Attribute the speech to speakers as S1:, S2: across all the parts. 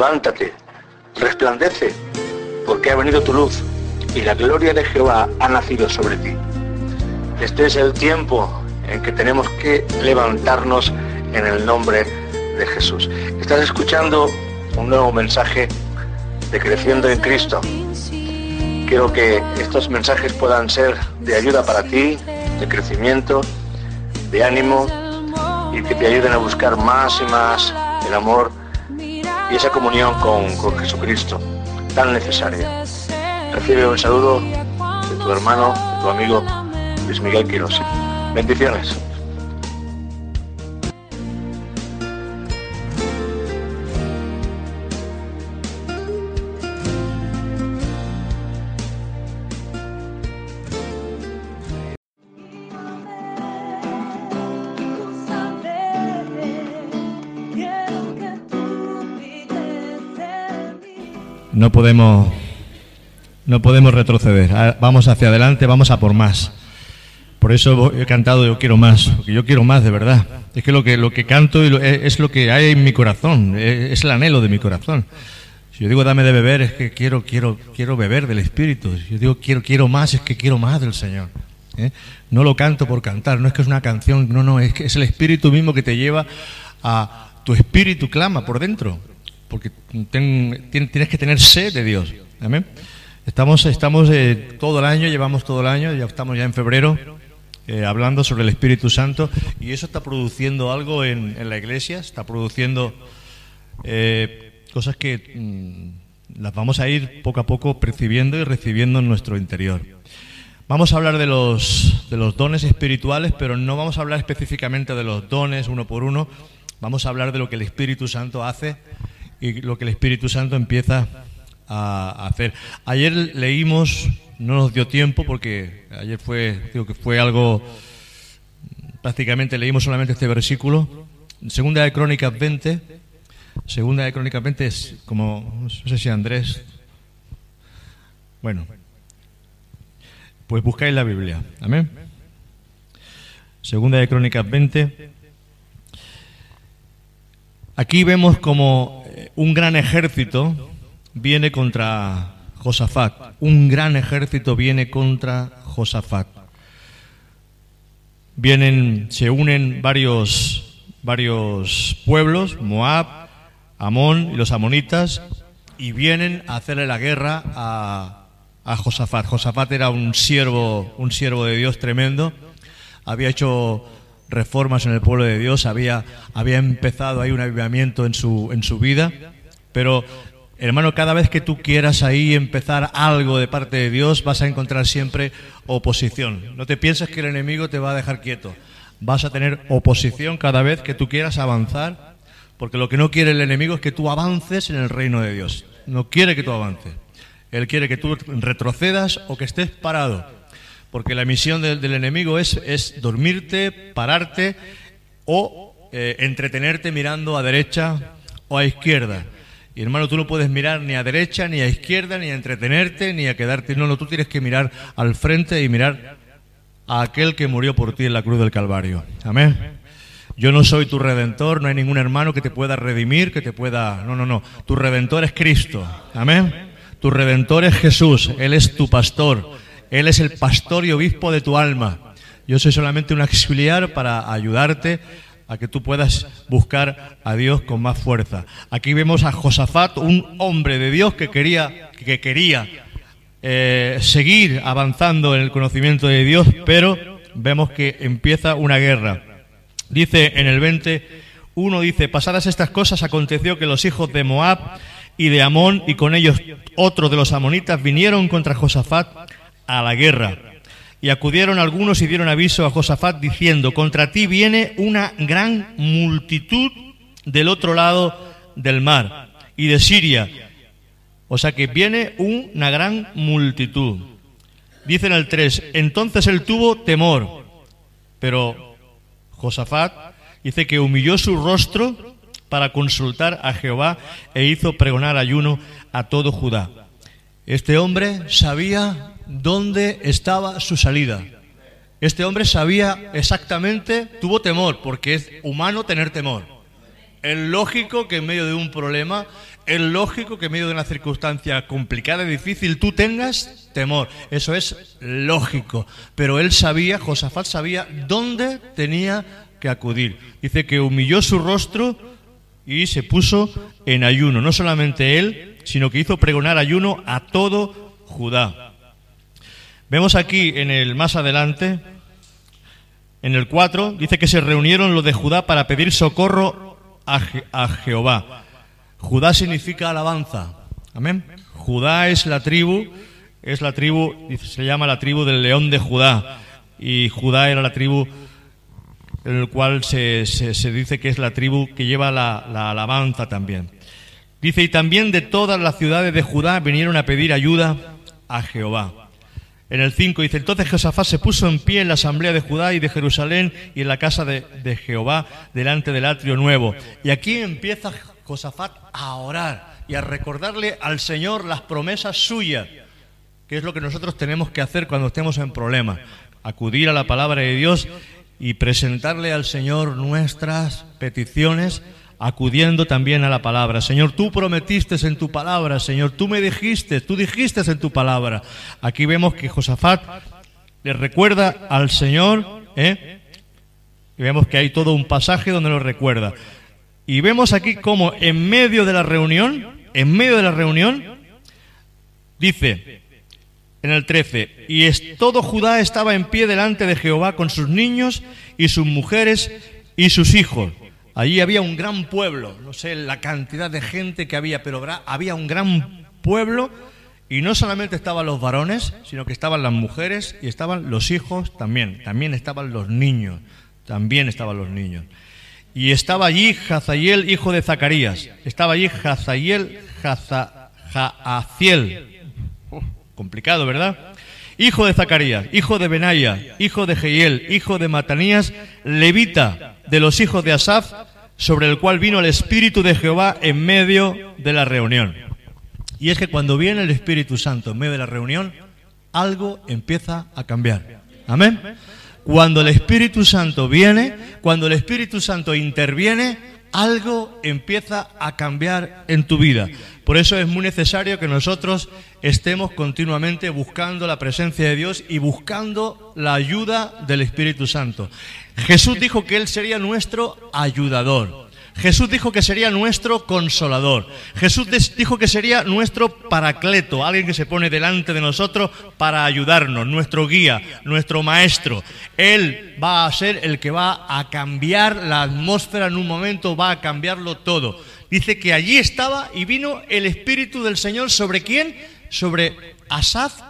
S1: levántate, resplandece, porque ha venido tu luz y la gloria de Jehová ha nacido sobre ti. Este es el tiempo en que tenemos que levantarnos en el nombre de Jesús. Estás escuchando un nuevo mensaje de Creciendo en Cristo. Quiero que estos mensajes puedan ser de ayuda para ti, de crecimiento, de ánimo y que te ayuden a buscar más y más el amor y esa comunión con, Jesucristo tan necesaria. Recibe un saludo de tu hermano, de tu amigo Luis Miguel Quiroz. Bendiciones.
S2: No podemos, no podemos retroceder. Vamos hacia adelante, vamos a por más. Por eso he cantado Yo quiero más, porque yo quiero más de verdad. Es que lo que, lo que canto es lo que hay en mi corazón, es el anhelo de mi corazón. Si yo digo dame de beber, es que quiero, quiero, quiero beber del Espíritu. Si yo digo quiero, quiero más, es que quiero más del Señor. ¿eh? No lo canto por cantar, no es que es una canción, no, no, es que es el Espíritu mismo que te lleva a tu espíritu clama por dentro porque tienes que tener sed de Dios. Amén. Estamos, estamos eh, todo el año, llevamos todo el año, ya estamos ya en febrero, eh, hablando sobre el Espíritu Santo, y eso está produciendo algo en, la iglesia, está produciendo eh, cosas que mm, las vamos a ir poco a poco percibiendo y recibiendo en nuestro interior. Vamos a hablar de los, de los dones espirituales, pero no vamos a hablar específicamente de los dones uno por uno, vamos a hablar de lo que el Espíritu Santo hace y lo que el Espíritu Santo empieza a hacer. Ayer leímos, no nos dio tiempo porque ayer fue, digo que fue algo, prácticamente leímos solamente este versículo. Segunda de Crónicas 20, Segunda de Crónicas 20 es como, no sé si Andrés, bueno, pues buscáis la Biblia, amén. Segunda de Crónicas 20. Aquí vemos como un gran ejército viene contra Josafat. Un gran ejército viene contra Josafat. Vienen, se unen varios, varios pueblos, Moab, Amón y los amonitas, y vienen a hacerle la guerra a, a Josafat. Josafat era un siervo, un siervo de Dios tremendo. Había hecho reformas en el pueblo de Dios, había, había empezado ahí un avivamiento en su, en su vida, pero hermano, cada vez que tú quieras ahí empezar algo de parte de Dios, vas a encontrar siempre oposición. No te pienses que el enemigo te va a dejar quieto. Vas a tener oposición cada vez que tú quieras avanzar, porque lo que no quiere el enemigo es que tú avances en el reino de Dios. No quiere que tú avances. Él quiere que tú retrocedas o que estés parado porque la misión del, enemigo es, es, dormirte, pararte o eh, entretenerte mirando a derecha o a izquierda. Y hermano, tú no puedes mirar ni a derecha, ni a izquierda, ni a entretenerte, ni a quedarte. No, no, tú tienes que mirar al frente y mirar a aquel que murió por ti en la cruz del Calvario. Amén. Yo no soy tu redentor, no hay ningún hermano que te pueda redimir, que te pueda... No, no, no. Tu redentor es Cristo. Amén. Tu redentor es Jesús. Él es tu pastor. Él es el pastor y obispo de tu alma. Yo soy solamente un auxiliar para ayudarte a que tú puedas buscar a Dios con más fuerza. Aquí vemos a Josafat, un hombre de Dios que quería, que quería eh, seguir avanzando en el conocimiento de Dios, pero vemos que empieza una guerra. Dice en el 20, uno dice, pasadas estas cosas aconteció que los hijos de Moab y de Amón y con ellos otros de los amonitas vinieron contra Josafat a la guerra. Y acudieron algunos y dieron aviso a Josafat diciendo, contra ti viene una gran multitud del otro lado del mar y de Siria. O sea que viene una gran multitud. Dice en el 3, entonces él tuvo temor, pero Josafat dice que humilló su rostro para consultar a Jehová e hizo pregonar ayuno a todo Judá. Este hombre sabía dónde estaba su salida. Este hombre sabía exactamente, tuvo temor, porque es humano tener temor. Es lógico que en medio de un problema, es lógico que en medio de una circunstancia complicada y difícil tú tengas temor. Eso es lógico. Pero él sabía, Josafat sabía dónde tenía que acudir. Dice que humilló su rostro y se puso en ayuno. No solamente él, sino que hizo pregonar ayuno a todo Judá. Vemos aquí en el más adelante, en el 4, dice que se reunieron los de Judá para pedir socorro a, a Jehová. Judá significa alabanza. Amén. Judá es la tribu, es la tribu, se llama la tribu del león de Judá. Y Judá era la tribu en el cual se, se, dice que es la tribu que lleva la, la, alabanza también. Dice, y también de todas las ciudades de Judá vinieron a pedir ayuda a Jehová. En el 5 dice, entonces Josafat se puso en pie en la asamblea de Judá y de Jerusalén y en la casa de, de Jehová delante del atrio nuevo. Y aquí empieza Josafat a orar y a recordarle al Señor las promesas suyas, que es lo que nosotros tenemos que hacer cuando estemos en problemas, acudir a la palabra de Dios y presentarle al Señor nuestras peticiones, acudiendo también a la palabra. Señor, tú prometiste en tu palabra, Señor, tú me dijiste, tú dijiste en tu palabra. Aquí vemos que Josafat le recuerda al Señor, ¿eh? y vemos que hay todo un pasaje donde lo recuerda. Y vemos aquí como en medio de la reunión, en medio de la reunión, dice, en el 13, y es, todo Judá estaba en pie delante de Jehová con sus niños y sus mujeres y sus hijos. Allí había un gran pueblo, no sé la cantidad de gente que había, pero había un gran pueblo y no solamente estaban los varones, sino que estaban las mujeres y estaban los hijos también, también estaban los niños, también estaban los niños. Y estaba allí Hazael, hijo de Zacarías, estaba allí Hazael, Hazael, Complicado, ¿verdad? Hijo de Zacarías, hijo de Benaya, hijo de Jehiel, hijo de Matanías, levita de los hijos de Asaf, sobre el cual vino el Espíritu de Jehová en medio de la reunión. Y es que cuando viene el Espíritu Santo en medio de la reunión, algo empieza a cambiar. Amén. Cuando el Espíritu Santo viene, cuando el Espíritu Santo interviene, algo empieza a cambiar en tu vida. Por eso es muy necesario que nosotros estemos continuamente buscando la presencia de Dios y buscando la ayuda del Espíritu Santo. Jesús dijo que Él sería nuestro ayudador. Jesús dijo que sería nuestro consolador. Jesús dijo que sería nuestro paracleto, alguien que se pone delante de nosotros para ayudarnos, nuestro guía, nuestro maestro. Él va a ser el que va a cambiar la atmósfera en un momento, va a cambiarlo todo. Dice que allí estaba y vino el Espíritu del Señor sobre quién? Sobre Asaf,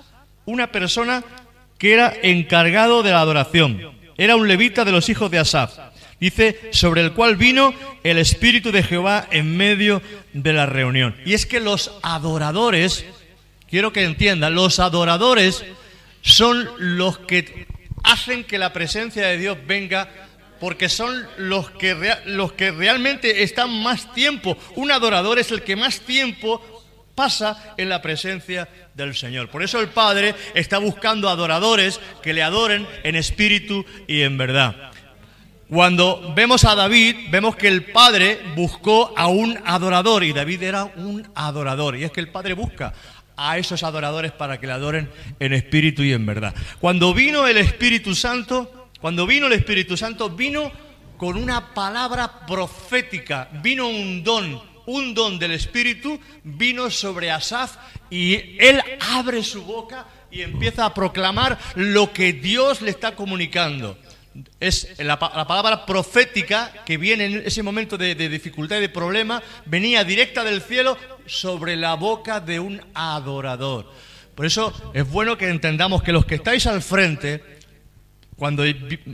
S2: una persona que era encargado de la adoración. Era un levita de los hijos de Asaf. Dice, sobre el cual vino el Espíritu de Jehová en medio de la reunión. Y es que los adoradores, quiero que entiendan, los adoradores son los que hacen que la presencia de Dios venga porque son los que, los que realmente están más tiempo. Un adorador es el que más tiempo pasa en la presencia del Señor. Por eso el Padre está buscando adoradores que le adoren en espíritu y en verdad. Cuando vemos a David, vemos que el Padre buscó a un adorador y David era un adorador. Y es que el Padre busca a esos adoradores para que le adoren en espíritu y en verdad. Cuando vino el Espíritu Santo, cuando vino el Espíritu Santo, vino con una palabra profética, vino un don, un don del Espíritu, vino sobre Asaf y él abre su boca y empieza a proclamar lo que Dios le está comunicando es la, palabra profética que viene en ese momento de, de, dificultad y de problema, venía directa del cielo sobre la boca de un adorador. Por eso es bueno que entendamos que los que estáis al frente, cuando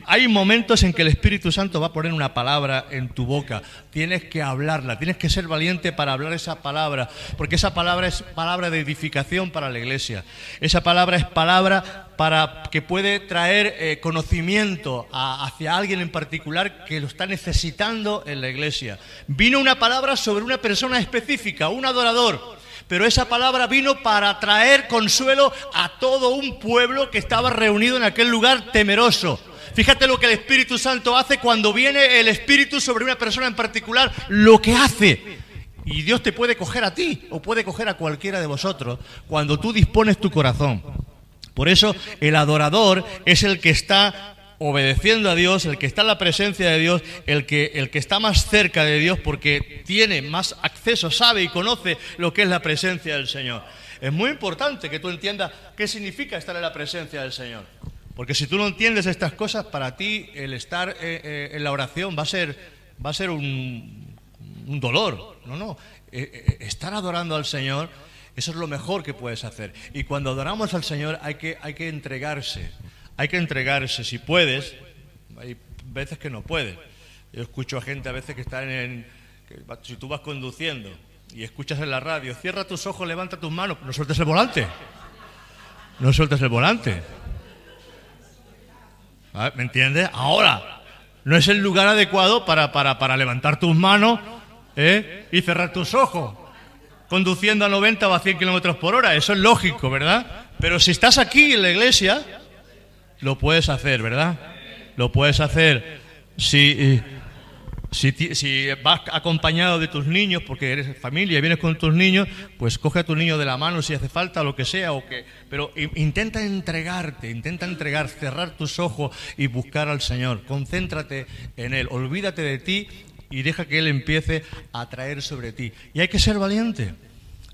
S2: hay momentos en que el Espíritu Santo va a poner una palabra en tu boca, tienes que hablarla, tienes que ser valiente para hablar esa palabra, porque esa palabra es palabra de edificación para la iglesia. Esa palabra es palabra para que puede traer eh, conocimiento hacia alguien en particular que lo está necesitando en la iglesia. Vino una palabra sobre una persona específica, un adorador pero esa palabra vino para traer consuelo a todo un pueblo que estaba reunido en aquel lugar temeroso. Fíjate lo que el Espíritu Santo hace cuando viene el Espíritu sobre una persona en particular, lo que hace. Y Dios te puede coger a ti o puede coger a cualquiera de vosotros cuando tú dispones tu corazón. Por eso el adorador es el que está obedeciendo a Dios, el que está en la presencia de Dios, el que, el que está más cerca de Dios porque tiene más acceso, sabe y conoce lo que es la presencia del Señor. Es muy importante que tú entiendas qué significa estar en la presencia del Señor. Porque si tú no entiendes estas cosas, para ti el estar eh, eh, en la oración va a ser, va a ser un, dolor. No, no. Eh, estar adorando al Señor, eso es lo mejor que puedes hacer. Y cuando adoramos al Señor hay que, hay que entregarse. Hay que entregarse, si puedes, hay veces que no puedes. Yo escucho a gente a veces que está en, si tú vas conduciendo y escuchas en la radio, cierra tus ojos, levanta tus manos, no sueltes el volante. No sueltes el volante. ¿Ah? ¿Me entiendes? Ahora, no es el lugar adecuado para, para, para levantar tus manos ¿eh? y cerrar tus ojos, conduciendo a 90 o a 100 kilómetros por hora. Eso es lógico, ¿verdad? Pero si estás aquí en la iglesia, lo puedes hacer, ¿verdad? Lo puedes hacer. Si, si, si, vas acompañado de tus niños, porque eres familia y vienes con tus niños, pues coge a tu niño de la mano si hace falta, lo que sea, o que, pero intenta entregarte, intenta entregar, cerrar tus ojos y buscar al Señor. Concéntrate en Él, olvídate de ti y deja que Él empiece a traer sobre ti. Y hay que ser valiente,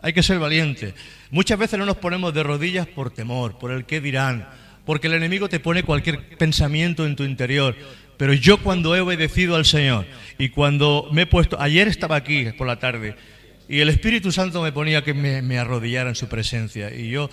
S2: hay que ser valiente. Muchas veces no nos ponemos de rodillas por temor, por el qué dirán porque el enemigo te pone cualquier pensamiento en tu interior. Pero yo cuando he obedecido al Señor y cuando me he puesto, ayer estaba aquí por la tarde y el Espíritu Santo me ponía que me, arrodillara en su presencia. Y yo,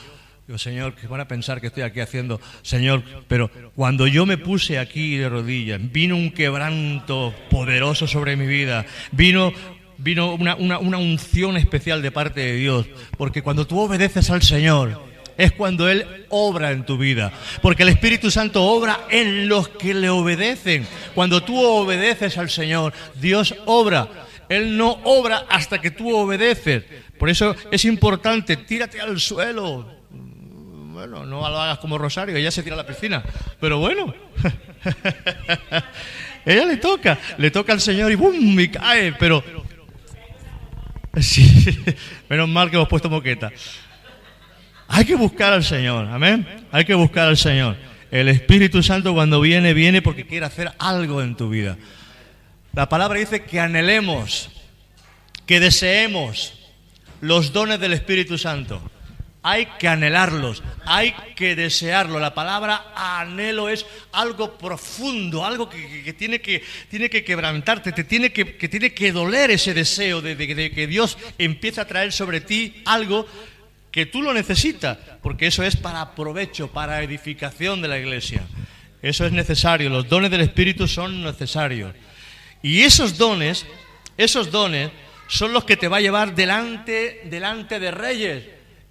S2: digo, Señor, que van a pensar que estoy aquí haciendo, Señor, pero cuando yo me puse aquí de rodillas, vino un quebranto poderoso sobre mi vida, vino vino una, una unción especial de parte de Dios, porque cuando tú obedeces al Señor, es cuando Él obra en tu vida. Porque el Espíritu Santo obra en los que le obedecen. Cuando tú obedeces al Señor, Dios obra. Él no obra hasta que tú obedeces. Por eso es importante, tírate al suelo. Bueno, no lo hagas como Rosario, ella se tira a la piscina. Pero bueno, ella le toca, le toca al Señor y ¡bum! y cae. Pero, sí, menos mal que hemos puesto moqueta. Hay que buscar al Señor, amén. Hay que buscar al Señor. El Espíritu Santo cuando viene, viene porque quiere hacer algo en tu vida. La palabra dice que anhelemos, que deseemos los dones del Espíritu Santo. Hay que anhelarlos, hay que desearlo. La palabra anhelo es algo profundo, algo que, tiene, que tiene que quebrantarte, te tiene que, tiene que doler ese deseo de, de que Dios empiece a traer sobre ti algo que tú lo necesitas, porque eso es para provecho, para edificación de la iglesia. Eso es necesario, los dones del Espíritu son necesarios. Y esos dones, esos dones son los que te va a llevar delante, delante de reyes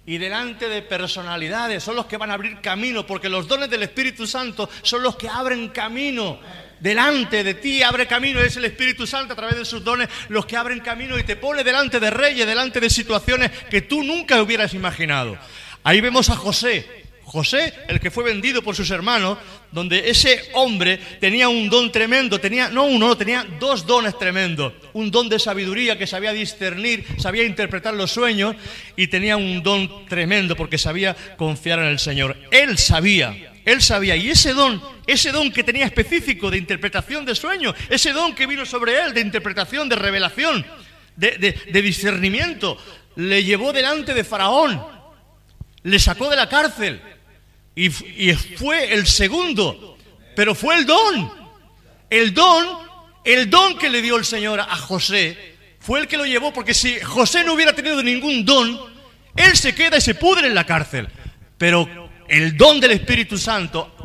S2: y delante de personalidades, son los que van a abrir camino, porque los dones del Espíritu Santo son los que abren camino delante de ti, abre camino, es el Espíritu Santo a través de sus dones los que abren camino y te pone delante de reyes, delante de situaciones que tú nunca hubieras imaginado. Ahí vemos a José, José, el que fue vendido por sus hermanos, donde ese hombre tenía un don tremendo, tenía, no uno, tenía dos dones tremendos. Un don de sabiduría que sabía discernir, sabía interpretar los sueños y tenía un don tremendo porque sabía confiar en el Señor. Él sabía él sabía, y ese don, ese don que tenía específico de interpretación de sueños, ese don que vino sobre él de interpretación, de revelación, de, discernimiento, le llevó delante de Faraón, le sacó de la cárcel y, y fue el segundo, pero fue el don, el don, el don que le dio el Señor a José, fue el que lo llevó, porque si José no hubiera tenido ningún don, él se queda y se pudre en la cárcel. Pero el don del Espíritu Santo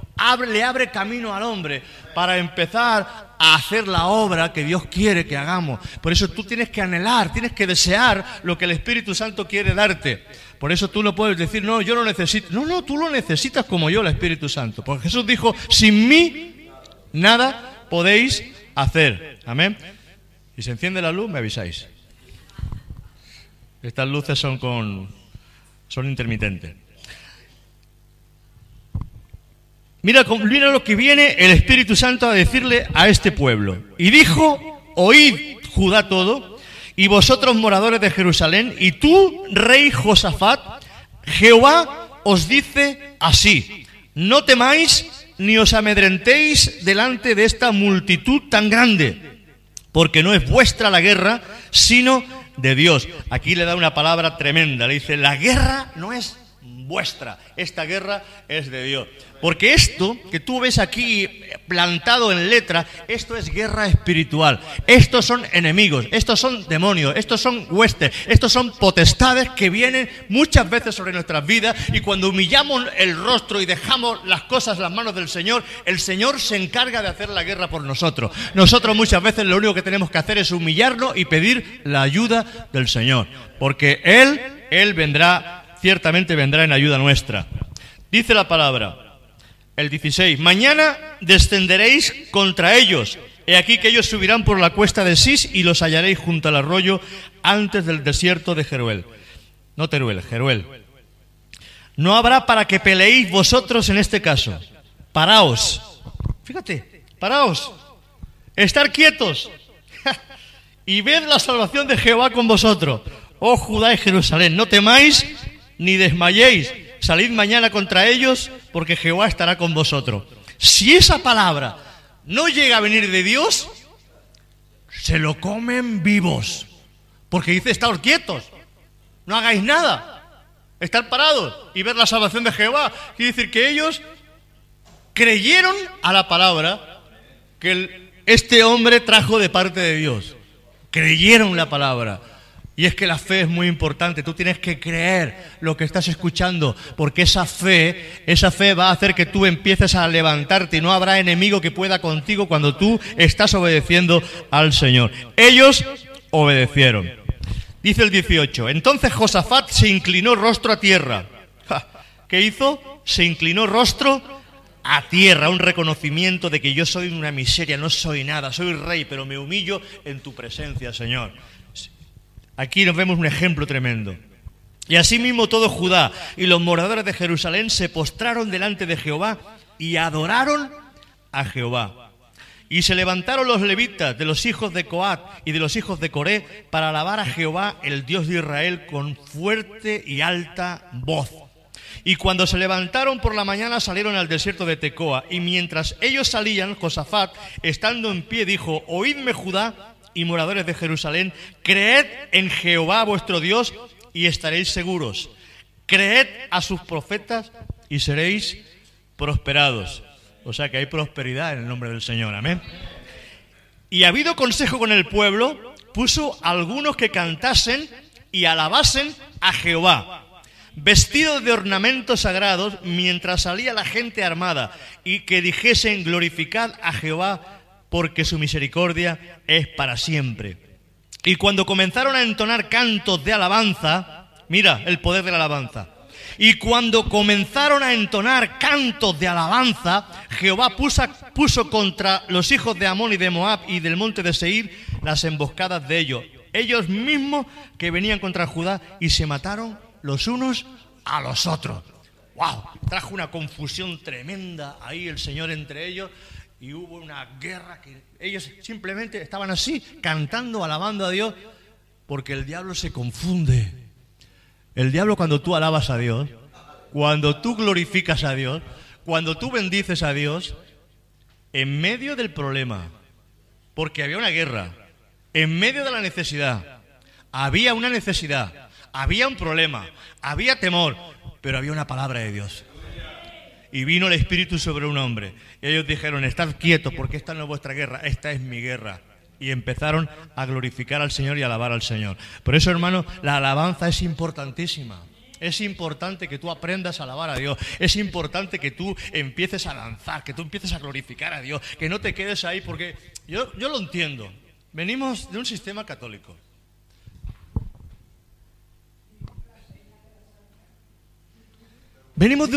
S2: le abre camino al hombre para empezar a hacer la obra que Dios quiere que hagamos. Por eso tú tienes que anhelar, tienes que desear lo que el Espíritu Santo quiere darte. Por eso tú no puedes decir, no, yo no necesito. No, no, tú lo necesitas como yo, el Espíritu Santo. Porque Jesús dijo, sin mí nada podéis hacer. Amén. Y se enciende la luz, me avisáis. Estas luces son con son intermitentes. Mira, mira lo que viene el Espíritu Santo a decirle a este pueblo. Y dijo, oíd Judá todo, y vosotros moradores de Jerusalén, y tú, rey Josafat, Jehová os dice así, no temáis ni os amedrentéis delante de esta multitud tan grande, porque no es vuestra la guerra, sino de Dios. Aquí le da una palabra tremenda, le dice, la guerra no es vuestra, esta guerra es de Dios. Porque esto que tú ves aquí plantado en letra, esto es guerra espiritual. Estos son enemigos, estos son demonios, estos son huestes, estos son potestades que vienen muchas veces sobre nuestras vidas y cuando humillamos el rostro y dejamos las cosas en las manos del Señor, el Señor se encarga de hacer la guerra por nosotros. Nosotros muchas veces lo único que tenemos que hacer es humillarnos y pedir la ayuda del Señor. Porque Él, Él vendrá, ciertamente vendrá en ayuda nuestra. Dice la palabra, el 16. Mañana descenderéis contra ellos. He aquí que ellos subirán por la cuesta de Sis y los hallaréis junto al arroyo antes del desierto de Jeruel. No Teruel, Jeruel. No habrá para que peleéis vosotros en este caso. Paraos. Fíjate, paraos. Estar quietos. y ved la salvación de Jehová con vosotros. Oh Judá y Jerusalén, no temáis ni desmayéis salid mañana contra ellos porque Jehová estará con vosotros. Si esa palabra no llega a venir de Dios, se lo comen vivos. Porque dice, estar quietos, no hagáis nada, estar parados y ver la salvación de Jehová. Quiere decir que ellos creyeron a la palabra que este hombre trajo de parte de Dios. Creyeron la palabra. Y es que la fe es muy importante, tú tienes que creer lo que estás escuchando, porque esa fe, esa fe va a hacer que tú empieces a levantarte y no habrá enemigo que pueda contigo cuando tú estás obedeciendo al Señor. Ellos obedecieron. Dice el 18, entonces Josafat se inclinó rostro a tierra. ¿Qué hizo? Se inclinó rostro a tierra, un reconocimiento de que yo soy una miseria, no soy nada, soy rey, pero me humillo en tu presencia, Señor. Aquí nos vemos un ejemplo tremendo. Y asimismo todo Judá y los moradores de Jerusalén se postraron delante de Jehová y adoraron a Jehová. Y se levantaron los levitas de los hijos de Coat y de los hijos de Coré para alabar a Jehová, el Dios de Israel, con fuerte y alta voz. Y cuando se levantaron por la mañana salieron al desierto de Tecoa. Y mientras ellos salían, Josafat, estando en pie, dijo, Oídme Judá y moradores de Jerusalén, creed en Jehová vuestro Dios y estaréis seguros. Creed a sus profetas y seréis prosperados. O sea que hay prosperidad en el nombre del Señor. Amén. Y ha habido consejo con el pueblo, puso algunos que cantasen y alabasen a Jehová, vestidos de ornamentos sagrados, mientras salía la gente armada, y que dijesen, glorificad a Jehová porque su misericordia es para siempre. Y cuando comenzaron a entonar cantos de alabanza, mira el poder de la alabanza. Y cuando comenzaron a entonar cantos de alabanza, Jehová puso, puso contra los hijos de Amón y de Moab y del monte de Seir las emboscadas de ellos. Ellos mismos que venían contra Judá y se mataron los unos a los otros. ¡Wow! Trajo una confusión tremenda ahí el Señor entre ellos y hubo una guerra que ellos simplemente estaban así, cantando, alabando a Dios, porque el diablo se confunde. El diablo cuando tú alabas a Dios, cuando tú glorificas a Dios, cuando tú bendices a Dios, en medio del problema, porque había una guerra, en medio de la necesidad, había una necesidad, había un problema, había temor, pero había una palabra de Dios y vino el Espíritu sobre un hombre. Y ellos dijeron, estad quietos porque esta no es vuestra guerra, esta es mi guerra. Y empezaron a glorificar al Señor y a alabar al Señor. Por eso, hermano, la alabanza es importantísima. Es importante que tú aprendas a alabar a Dios. Es importante que tú empieces a lanzar, que tú empieces a glorificar a Dios, que no te quedes ahí, porque yo, yo lo entiendo. Venimos de un sistema católico. Venimos de